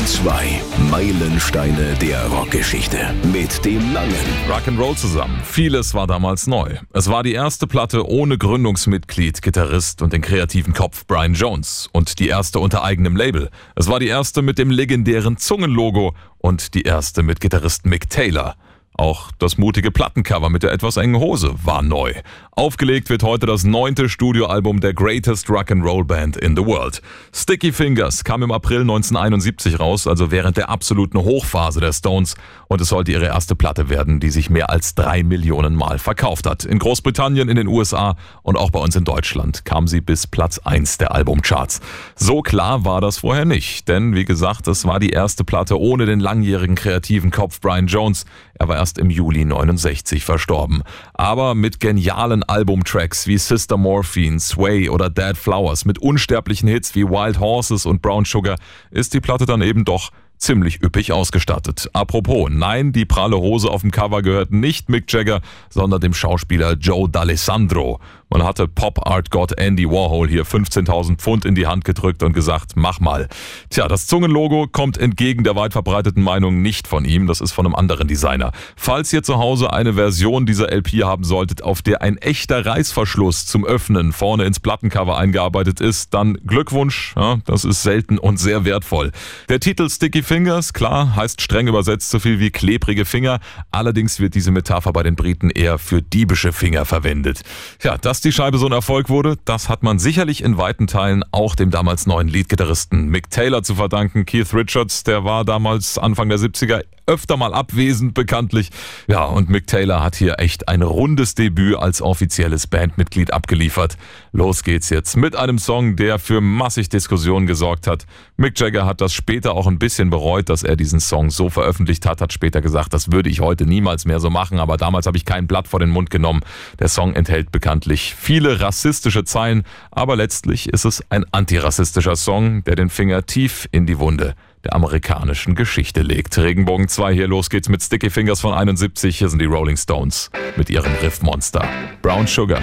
2. Meilensteine der Rockgeschichte. Mit dem Langen. Rock'n'Roll zusammen. Vieles war damals neu. Es war die erste Platte ohne Gründungsmitglied, Gitarrist und den kreativen Kopf Brian Jones. Und die erste unter eigenem Label. Es war die erste mit dem legendären Zungenlogo und die erste mit Gitarrist Mick Taylor. Auch das mutige Plattencover mit der etwas engen Hose war neu. Aufgelegt wird heute das neunte Studioalbum der Greatest Rock'n'Roll Band in the World. Sticky Fingers kam im April 1971 raus, also während der absoluten Hochphase der Stones, und es sollte ihre erste Platte werden, die sich mehr als drei Millionen Mal verkauft hat. In Großbritannien, in den USA und auch bei uns in Deutschland kam sie bis Platz eins der Albumcharts. So klar war das vorher nicht, denn wie gesagt, es war die erste Platte ohne den langjährigen kreativen Kopf Brian Jones. Er war erst im Juli 69 verstorben. Aber mit genialen Albumtracks wie Sister Morphine, Sway oder Dead Flowers, mit unsterblichen Hits wie Wild Horses und Brown Sugar, ist die Platte dann eben doch ziemlich üppig ausgestattet. Apropos, nein, die pralle Hose auf dem Cover gehört nicht Mick Jagger, sondern dem Schauspieler Joe D'Alessandro. Man hatte Pop-Art-Gott Andy Warhol hier 15.000 Pfund in die Hand gedrückt und gesagt, mach mal. Tja, das Zungenlogo kommt entgegen der weit verbreiteten Meinung nicht von ihm, das ist von einem anderen Designer. Falls ihr zu Hause eine Version dieser LP haben solltet, auf der ein echter Reißverschluss zum Öffnen vorne ins Plattencover eingearbeitet ist, dann Glückwunsch, ja, das ist selten und sehr wertvoll. Der Titel Sticky Fingers, klar, heißt streng übersetzt so viel wie klebrige Finger, allerdings wird diese Metapher bei den Briten eher für diebische Finger verwendet. Ja, das die Scheibe so ein Erfolg wurde, das hat man sicherlich in weiten Teilen auch dem damals neuen Leadgitarristen Mick Taylor zu verdanken. Keith Richards, der war damals Anfang der 70er öfter mal abwesend bekanntlich. Ja, und Mick Taylor hat hier echt ein rundes Debüt als offizielles Bandmitglied abgeliefert. Los geht's jetzt mit einem Song, der für massig Diskussionen gesorgt hat. Mick Jagger hat das später auch ein bisschen bereut, dass er diesen Song so veröffentlicht hat, hat später gesagt, das würde ich heute niemals mehr so machen, aber damals habe ich kein Blatt vor den Mund genommen. Der Song enthält bekanntlich viele rassistische Zeilen, aber letztlich ist es ein antirassistischer Song, der den Finger tief in die Wunde der amerikanischen Geschichte legt. Regenbogen 2 hier, los geht's mit Sticky Fingers von 71. Hier sind die Rolling Stones mit ihrem Riffmonster. Brown Sugar.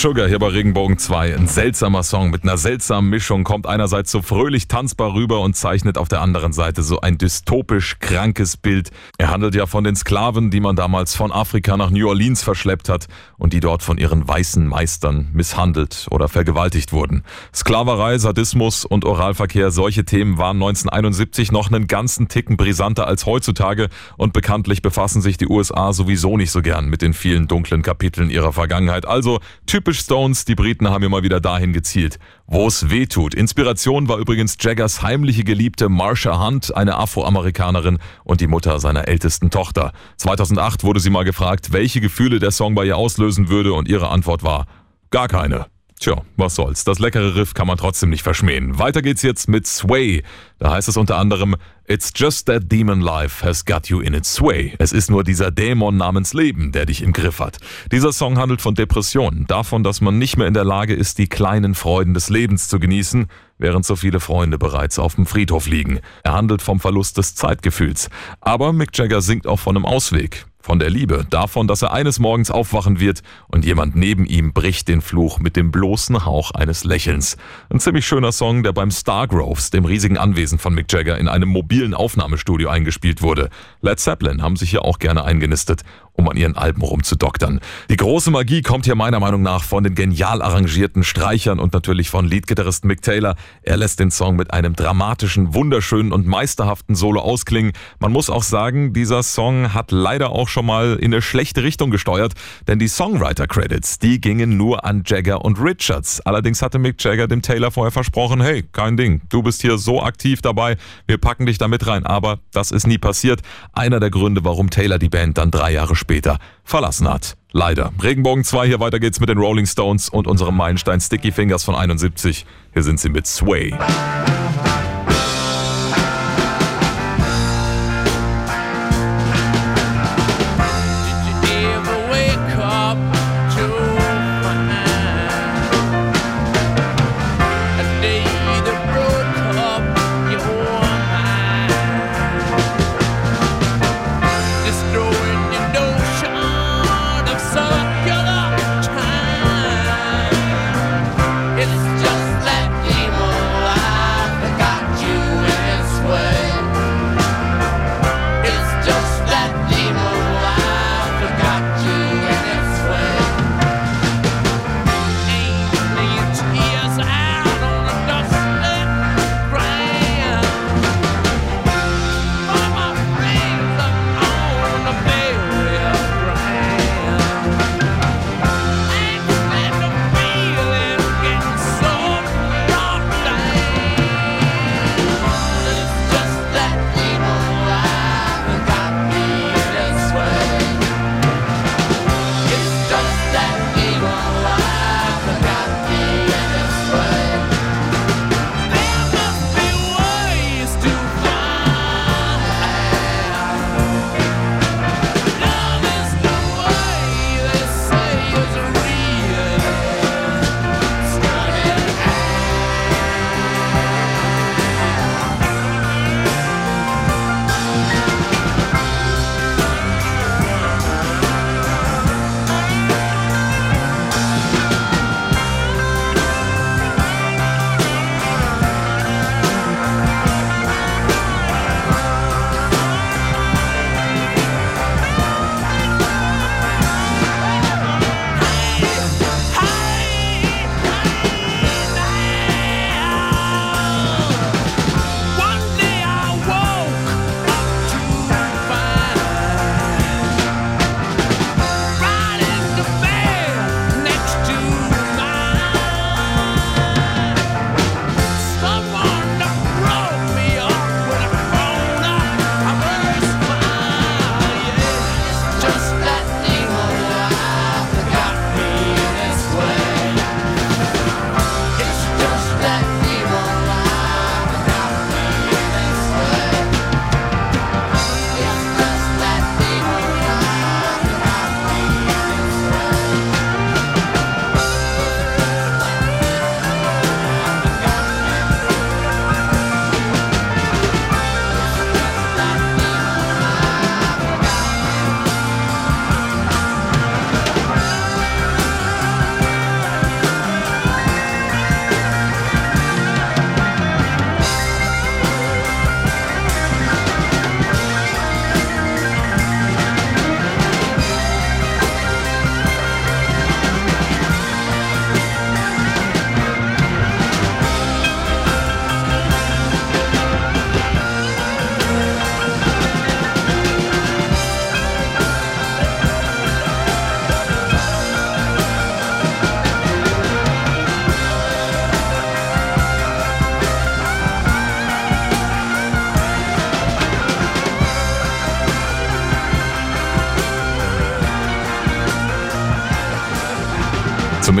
Sugar hier bei Regenbogen 2. Ein seltsamer Song mit einer seltsamen Mischung, kommt einerseits so fröhlich tanzbar rüber und zeichnet auf der anderen Seite so ein dystopisch krankes Bild. Er handelt ja von den Sklaven, die man damals von Afrika nach New Orleans verschleppt hat und die dort von ihren weißen Meistern misshandelt oder vergewaltigt wurden. Sklaverei, Sadismus und Oralverkehr, solche Themen waren 1971 noch einen ganzen Ticken brisanter als heutzutage und bekanntlich befassen sich die USA sowieso nicht so gern mit den vielen dunklen Kapiteln ihrer Vergangenheit. Also typisch Stones, die Briten haben immer wieder dahin gezielt, wo es weh tut. Inspiration war übrigens Jaggers heimliche Geliebte Marsha Hunt, eine Afroamerikanerin und die Mutter seiner ältesten Tochter. 2008 wurde sie mal gefragt, welche Gefühle der Song bei ihr auslösen würde und ihre Antwort war, gar keine. Tja, was soll's. Das leckere Riff kann man trotzdem nicht verschmähen. Weiter geht's jetzt mit Sway. Da heißt es unter anderem, It's just that demon life has got you in its sway. Es ist nur dieser Dämon namens Leben, der dich im Griff hat. Dieser Song handelt von Depressionen, davon, dass man nicht mehr in der Lage ist, die kleinen Freuden des Lebens zu genießen, während so viele Freunde bereits auf dem Friedhof liegen. Er handelt vom Verlust des Zeitgefühls. Aber Mick Jagger singt auch von einem Ausweg. Von der Liebe, davon, dass er eines Morgens aufwachen wird und jemand neben ihm bricht den Fluch mit dem bloßen Hauch eines Lächelns. Ein ziemlich schöner Song, der beim Stargroves, dem riesigen Anwesen von Mick Jagger, in einem mobilen Aufnahmestudio eingespielt wurde. Led Zeppelin haben sich hier auch gerne eingenistet um an ihren Alben rumzudoktern. Die große Magie kommt hier meiner Meinung nach von den genial arrangierten Streichern und natürlich von Leadgitarrist Mick Taylor. Er lässt den Song mit einem dramatischen, wunderschönen und meisterhaften Solo ausklingen. Man muss auch sagen, dieser Song hat leider auch schon mal in eine schlechte Richtung gesteuert, denn die Songwriter-Credits, die gingen nur an Jagger und Richards. Allerdings hatte Mick Jagger dem Taylor vorher versprochen, hey, kein Ding, du bist hier so aktiv dabei, wir packen dich da mit rein. Aber das ist nie passiert. Einer der Gründe, warum Taylor die Band dann drei Jahre später verlassen hat. Leider. Regenbogen 2, hier weiter geht's mit den Rolling Stones und unserem Meilenstein Sticky Fingers von 71. Hier sind sie mit Sway.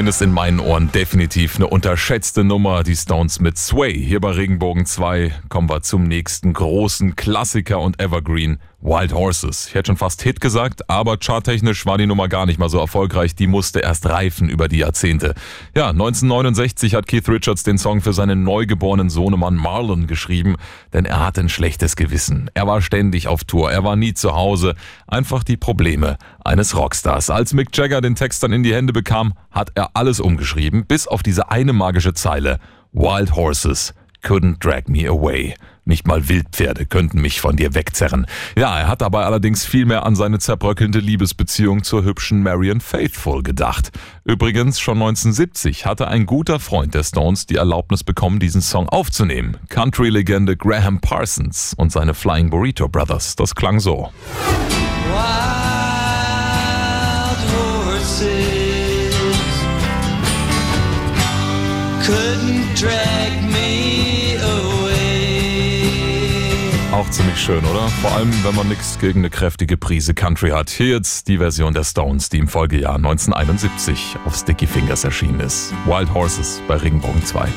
Zumindest in meinen Ohren definitiv eine unterschätzte Nummer, die Stones mit Sway. Hier bei Regenbogen 2 kommen wir zum nächsten großen Klassiker und Evergreen. Wild Horses. Ich hätte schon fast Hit gesagt, aber charttechnisch war die Nummer gar nicht mal so erfolgreich. Die musste erst reifen über die Jahrzehnte. Ja, 1969 hat Keith Richards den Song für seinen neugeborenen Sohnemann Marlon geschrieben, denn er hatte ein schlechtes Gewissen. Er war ständig auf Tour, er war nie zu Hause. Einfach die Probleme eines Rockstars. Als Mick Jagger den Text dann in die Hände bekam, hat er alles umgeschrieben, bis auf diese eine magische Zeile. Wild Horses couldn't drag me away. Nicht mal Wildpferde könnten mich von dir wegzerren. Ja, er hat dabei allerdings viel mehr an seine zerbröckelnde Liebesbeziehung zur hübschen Marion Faithful gedacht. Übrigens, schon 1970 hatte ein guter Freund der Stones die Erlaubnis bekommen, diesen Song aufzunehmen. Country-Legende Graham Parsons und seine Flying Burrito Brothers. Das klang so. Wild horses couldn't drag me Auch ziemlich schön, oder? Vor allem, wenn man nichts gegen eine kräftige Prise Country hat. Hier jetzt die Version der Stones, die im Folgejahr 1971 auf Sticky Fingers erschienen ist. Wild Horses bei Regenbogen 2.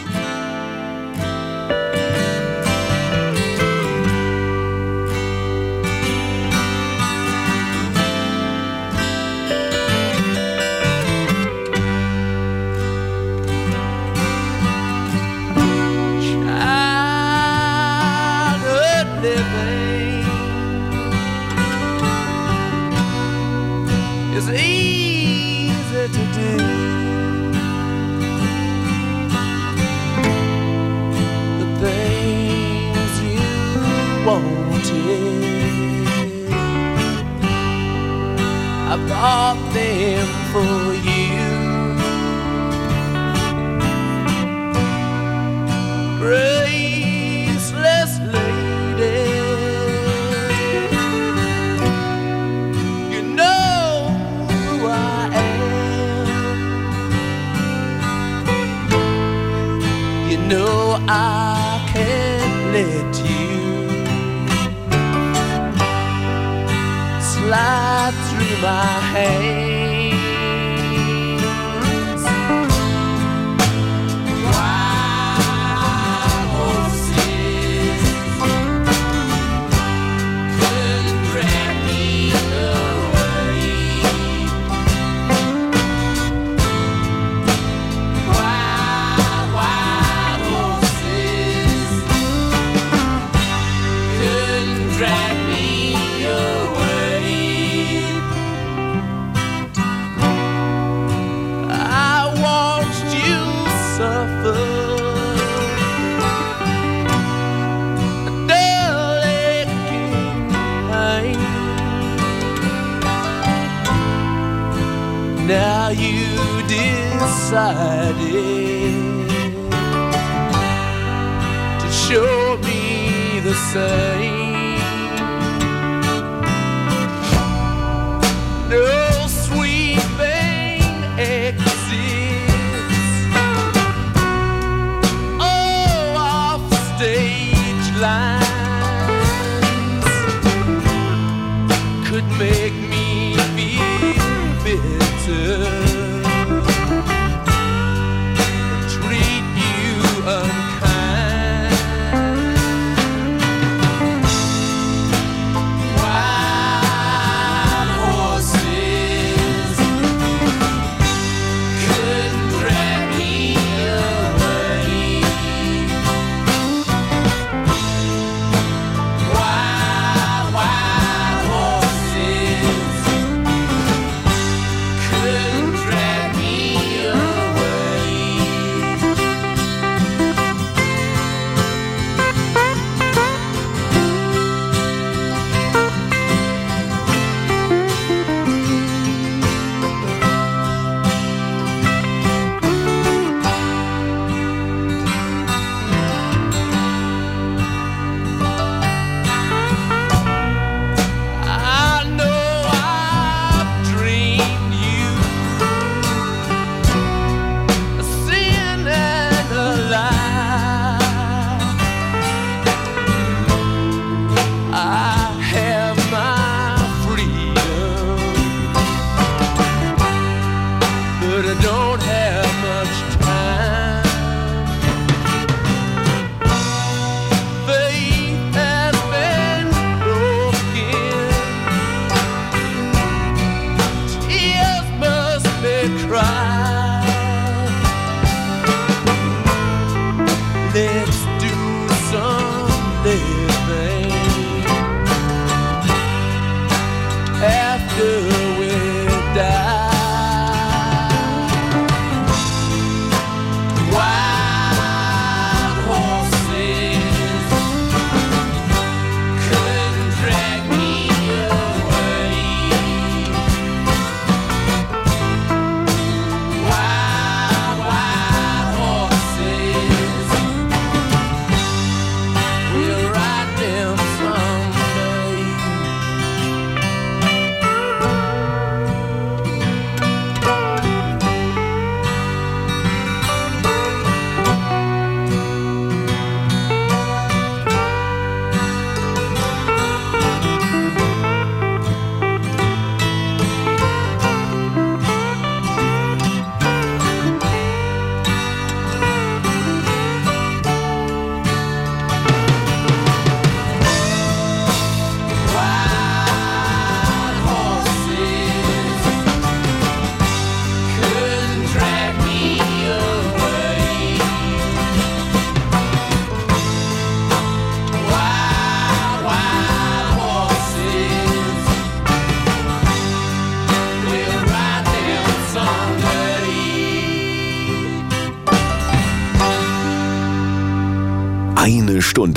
my head.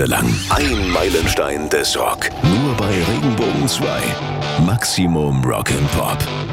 Lang. Ein Meilenstein des Rock. Nur bei Regenbogen 2. Maximum Rock'n'Pop.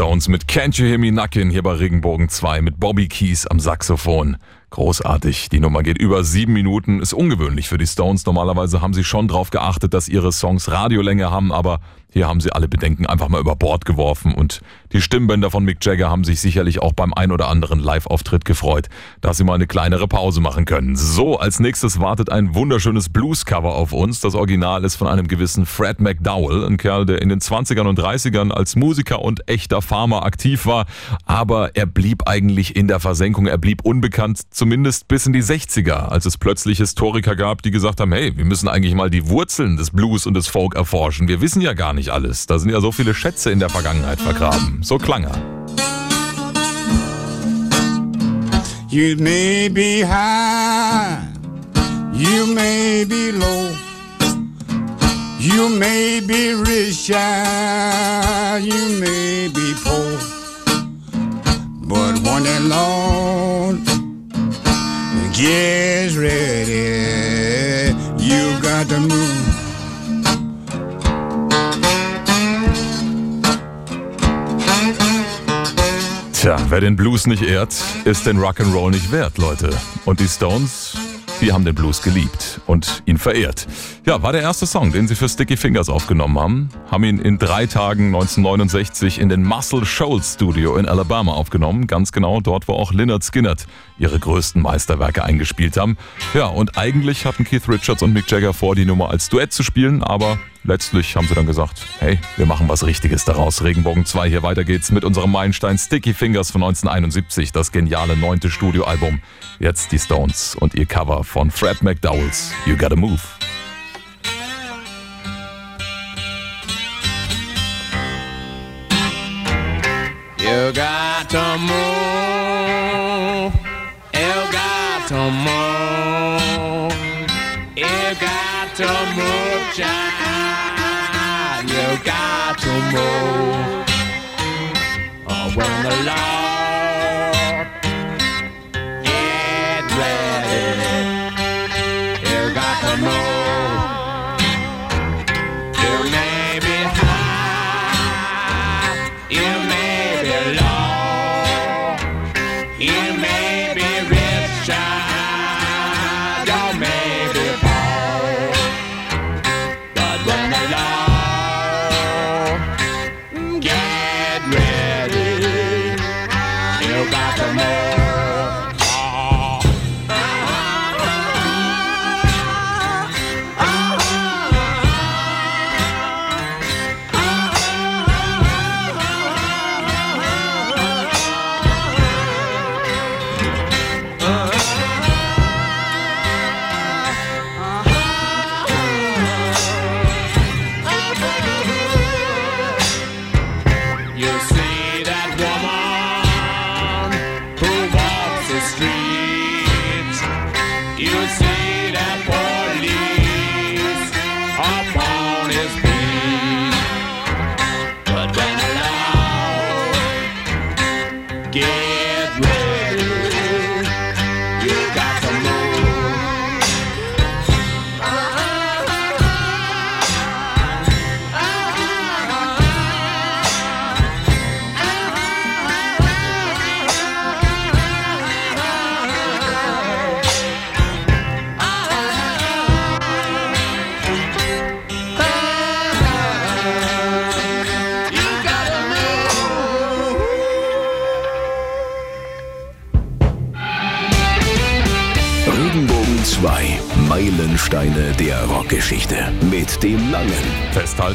Rolling Stones mit Can't You Hear Me Knockin' hier bei Regenbogen 2 mit Bobby Keys am Saxophon. Großartig. Die Nummer geht über sieben Minuten. Ist ungewöhnlich für die Stones. Normalerweise haben sie schon darauf geachtet, dass ihre Songs Radiolänge haben, aber hier haben sie alle Bedenken einfach mal über Bord geworfen und die Stimmbänder von Mick Jagger haben sich sicherlich auch beim ein oder anderen Live-Auftritt gefreut, dass sie mal eine kleinere Pause machen können. So, als nächstes wartet ein wunderschönes Blues-Cover auf uns. Das Original ist von einem gewissen Fred McDowell, ein Kerl, der in den 20ern und 30ern als Musiker und echter Farmer aktiv war, aber er blieb eigentlich in der Versenkung, er blieb unbekannt, zumindest bis in die 60er, als es plötzlich Historiker gab, die gesagt haben, hey, wir müssen eigentlich mal die Wurzeln des Blues und des Folk erforschen. Wir wissen ja gar nicht, nicht alles. Da sind ja so viele Schätze in der Vergangenheit vergraben. So klang er. You may be high, you may be low, you may be rich, you may be poor, but when the Lord gets ready, you got to move. Tja, wer den Blues nicht ehrt, ist den Rock'n'Roll nicht wert, Leute. Und die Stones, die haben den Blues geliebt und ihn verehrt. Ja, war der erste Song, den sie für Sticky Fingers aufgenommen haben. Haben ihn in drei Tagen 1969 in den Muscle Shoals Studio in Alabama aufgenommen. Ganz genau dort, wo auch Lynyrd Skynyrd ihre größten Meisterwerke eingespielt haben. Ja, und eigentlich hatten Keith Richards und Mick Jagger vor, die Nummer als Duett zu spielen, aber letztlich haben sie dann gesagt, hey, wir machen was Richtiges daraus. Regenbogen 2, hier weiter geht's mit unserem Meilenstein Sticky Fingers von 1971, das geniale neunte Studioalbum. Jetzt die Stones und ihr Cover von Fred McDowells You Gotta Move. You got to move. You got to move. You got to move, child. You got to move. Oh, when the Lord get ready, you got to move. You may be high, you may be low,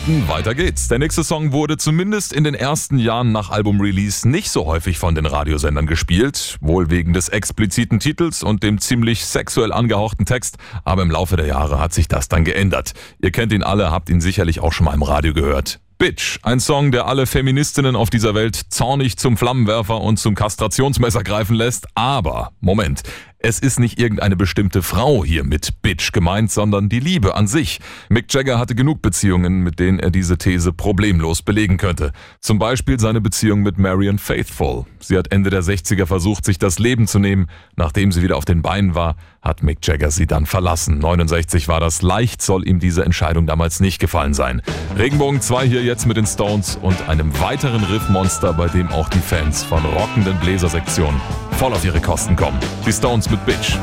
Festhalten, weiter geht's. Der nächste Song wurde zumindest in den ersten Jahren nach Album-Release nicht so häufig von den Radiosendern gespielt, wohl wegen des expliziten Titels und dem ziemlich sexuell angehauchten Text, aber im Laufe der Jahre hat sich das dann geändert. Ihr kennt ihn alle, habt ihn sicherlich auch schon mal im Radio gehört. Bitch, ein Song, der alle Feministinnen auf dieser Welt zornig zum Flammenwerfer und zum Kastrationsmesser greifen lässt, aber, Moment, Es ist nicht irgendeine bestimmte Frau hier mit Bitch gemeint, sondern die Liebe an sich. Mick Jagger hatte genug Beziehungen, mit denen er diese These problemlos belegen könnte. Zum Beispiel seine Beziehung mit Marion Faithful. Sie hat Ende der 60er versucht, sich das Leben zu nehmen. Nachdem sie wieder auf den Beinen war, hat Mick Jagger sie dann verlassen. 69 war das. Leicht soll ihm diese Entscheidung damals nicht gefallen sein. Regenbogen 2 hier jetzt mit den Stones und einem weiteren Riffmonster, bei dem auch die Fans von rockenden Bläsersektionen voll auf ihre Kosten kommen. Die Stones mit Bitch.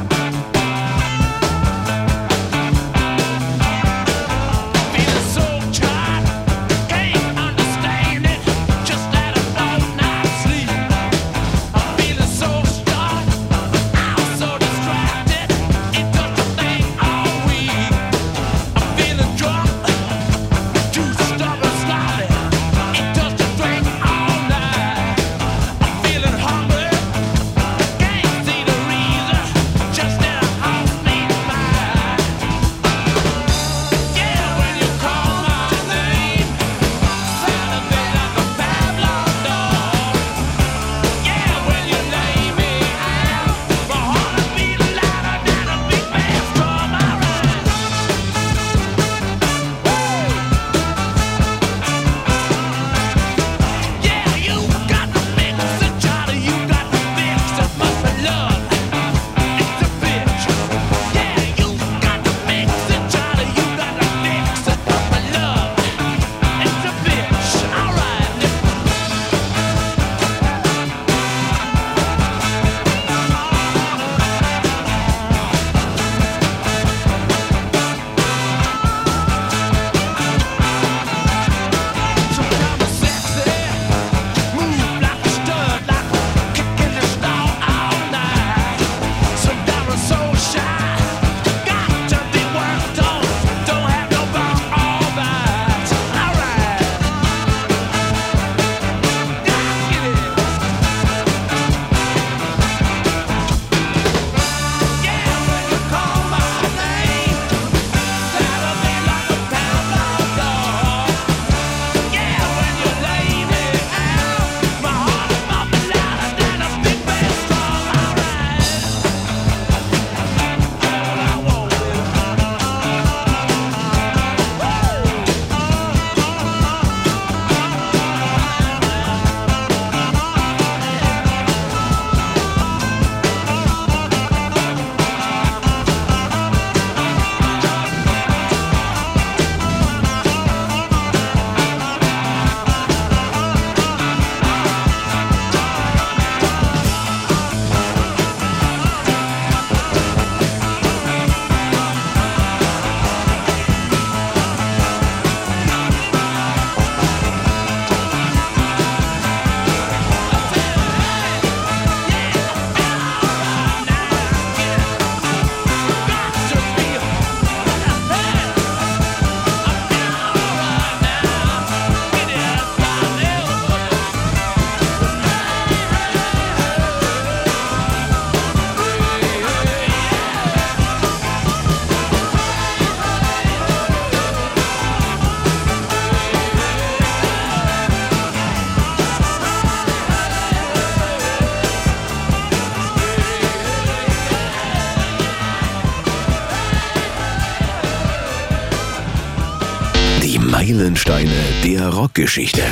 Rockgeschichte.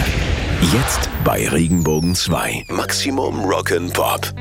Jetzt bei Regenbogen 2. Maximum Rock'n'Pop.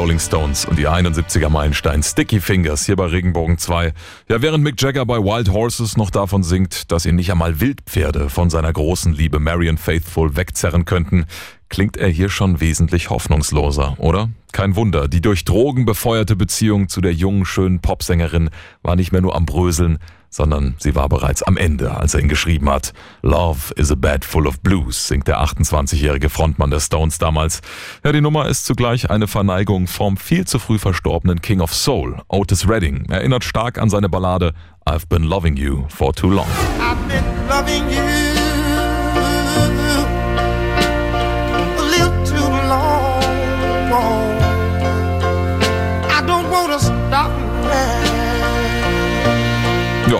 Rolling Stones und ihr 71er Meilenstein Sticky Fingers hier bei Regenbogen 2. Ja, während Mick Jagger bei Wild Horses noch davon singt, dass ihn nicht einmal Wildpferde von seiner großen Liebe Marion Faithful wegzerren könnten, klingt er hier schon wesentlich hoffnungsloser, oder? Kein Wunder, die durch Drogen befeuerte Beziehung zu der jungen, schönen Popsängerin war nicht mehr nur am Bröseln, sondern sie war bereits am Ende, als er ihn geschrieben hat. Love is a bed full of blues, singt der 28-jährige Frontmann der Stones damals. Ja, die Nummer ist zugleich eine Verneigung vom viel zu früh verstorbenen King of Soul, Otis Redding. Erinnert stark an seine Ballade I've been loving you for too long. I've been loving you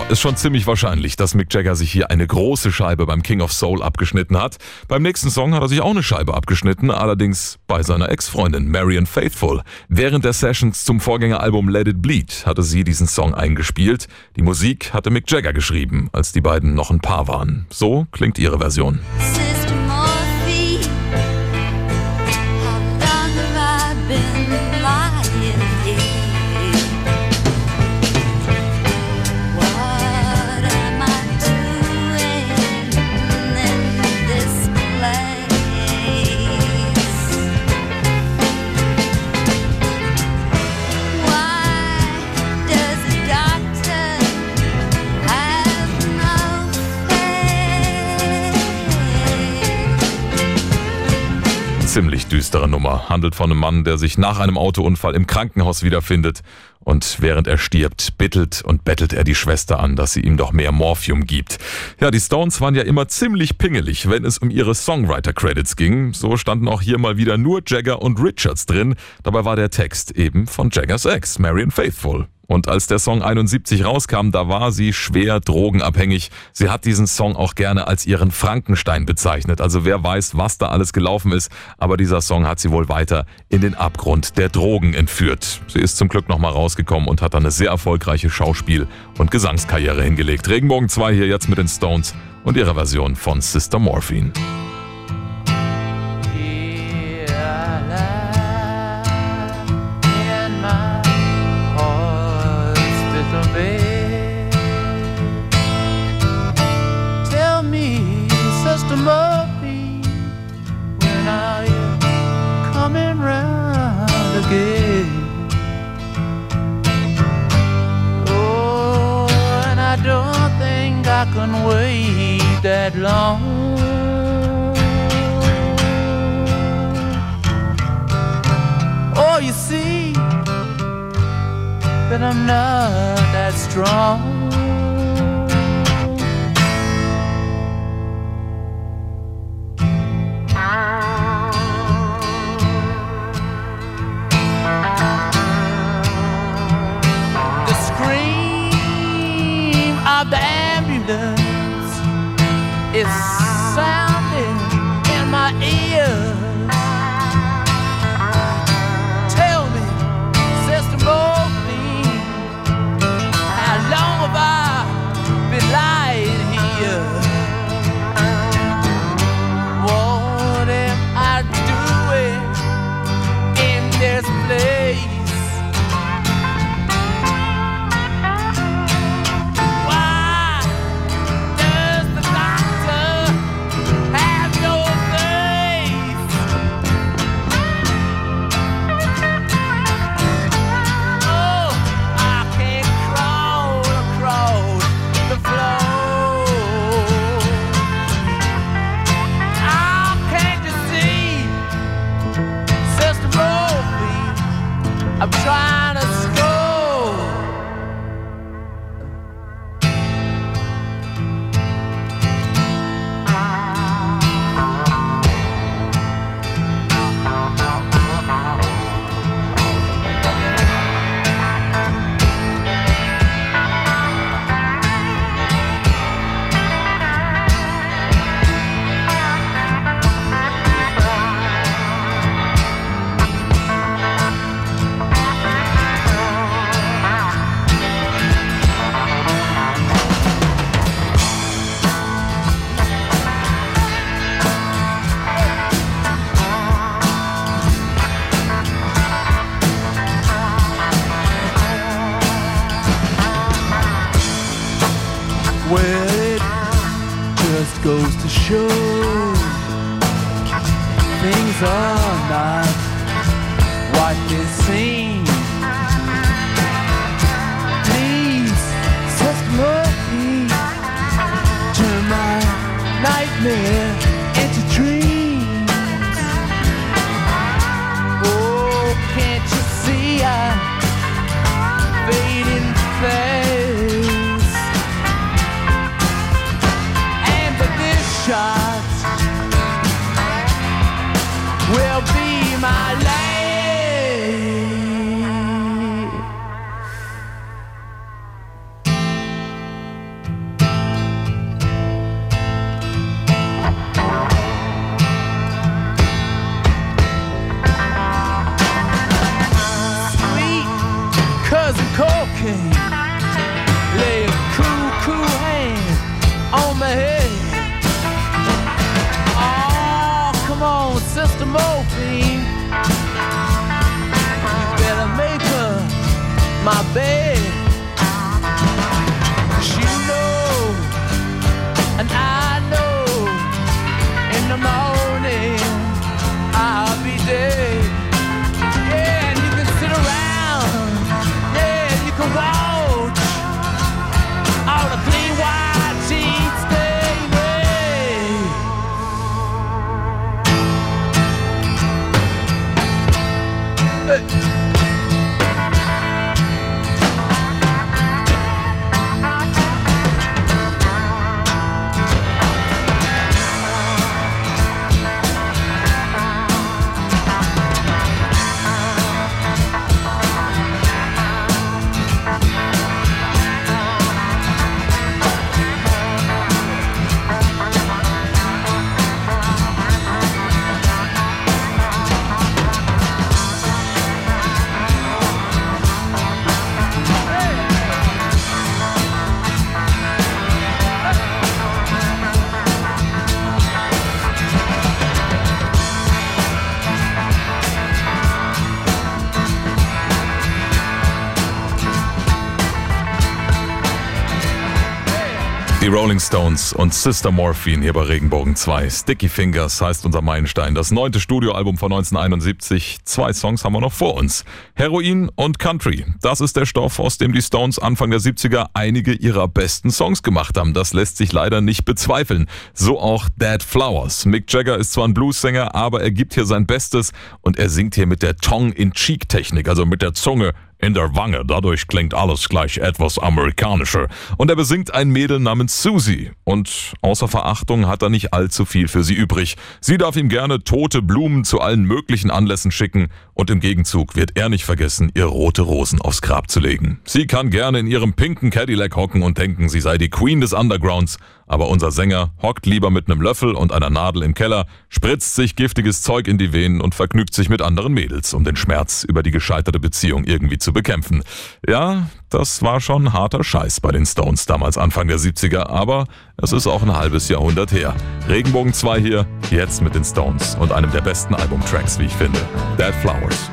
Ist schon ziemlich wahrscheinlich, dass Mick Jagger sich hier eine große Scheibe beim King of Soul abgeschnitten hat. Beim nächsten Song hat er sich auch eine Scheibe abgeschnitten, allerdings bei seiner Ex-Freundin Marion Faithful. Während der Sessions zum Vorgängeralbum Let It Bleed hatte sie diesen Song eingespielt. Die Musik hatte Mick Jagger geschrieben, als die beiden noch ein Paar waren. So klingt ihre Version. Düstere Nummer. Handelt von einem Mann, der sich nach einem Autounfall im Krankenhaus wiederfindet. Und während er stirbt, bittelt und bettelt er die Schwester an, dass sie ihm doch mehr Morphium gibt. Ja, die Stones waren ja immer ziemlich pingelig, wenn es um ihre Songwriter-Credits ging. So standen auch hier mal wieder nur Jagger und Richards drin. Dabei war der Text eben von Jaggers Ex, Marion Faithful. Und als der Song 71 rauskam, da war sie schwer drogenabhängig. Sie hat diesen Song auch gerne als ihren Frankenstein bezeichnet. Also wer weiß, was da alles gelaufen ist. Aber dieser Song hat sie wohl weiter in den Abgrund der Drogen entführt. Sie ist zum Glück nochmal rausgekommen und hat dann eine sehr erfolgreiche Schauspiel- und Gesangskarriere hingelegt. Regenbogen 2 hier jetzt mit den Stones und ihrer Version von Sister Morphine. I can wait that long. Oh, you see that I'm not that strong. Is my bed. Rolling Stones und Sister Morphine hier bei Regenbogen 2. Sticky Fingers heißt unser Meilenstein. Das neunte Studioalbum von 1971. Zwei Songs haben wir noch vor uns. Heroin und Country. Das ist der Stoff, aus dem die Stones Anfang der 70er einige ihrer besten Songs gemacht haben. Das lässt sich leider nicht bezweifeln. So auch Dead Flowers. Mick Jagger ist zwar ein Bluessänger, aber er gibt hier sein Bestes und er singt hier mit der Tongue-in-Cheek-Technik, also mit der Zunge in der Wange. Dadurch klingt alles gleich etwas amerikanischer. Und er besingt ein Mädel namens Susie. Und außer Verachtung hat er nicht allzu viel für sie übrig. Sie darf ihm gerne tote Blumen zu allen möglichen Anlässen schicken. Und im Gegenzug wird er nicht vergessen, ihr rote Rosen aufs Grab zu legen. Sie kann gerne in ihrem pinken Cadillac hocken und denken, sie sei die Queen des Undergrounds. Aber unser Sänger hockt lieber mit einem Löffel und einer Nadel im Keller, spritzt sich giftiges Zeug in die Venen und vergnügt sich mit anderen Mädels, um den Schmerz über die gescheiterte Beziehung irgendwie zu bekämpfen. Ja, das war schon harter Scheiß bei den Stones damals Anfang der 70er, aber es ist auch ein halbes Jahrhundert her. Regenbogen 2 hier, jetzt mit den Stones und einem der besten Albumtracks, wie ich finde. Dead Flowers.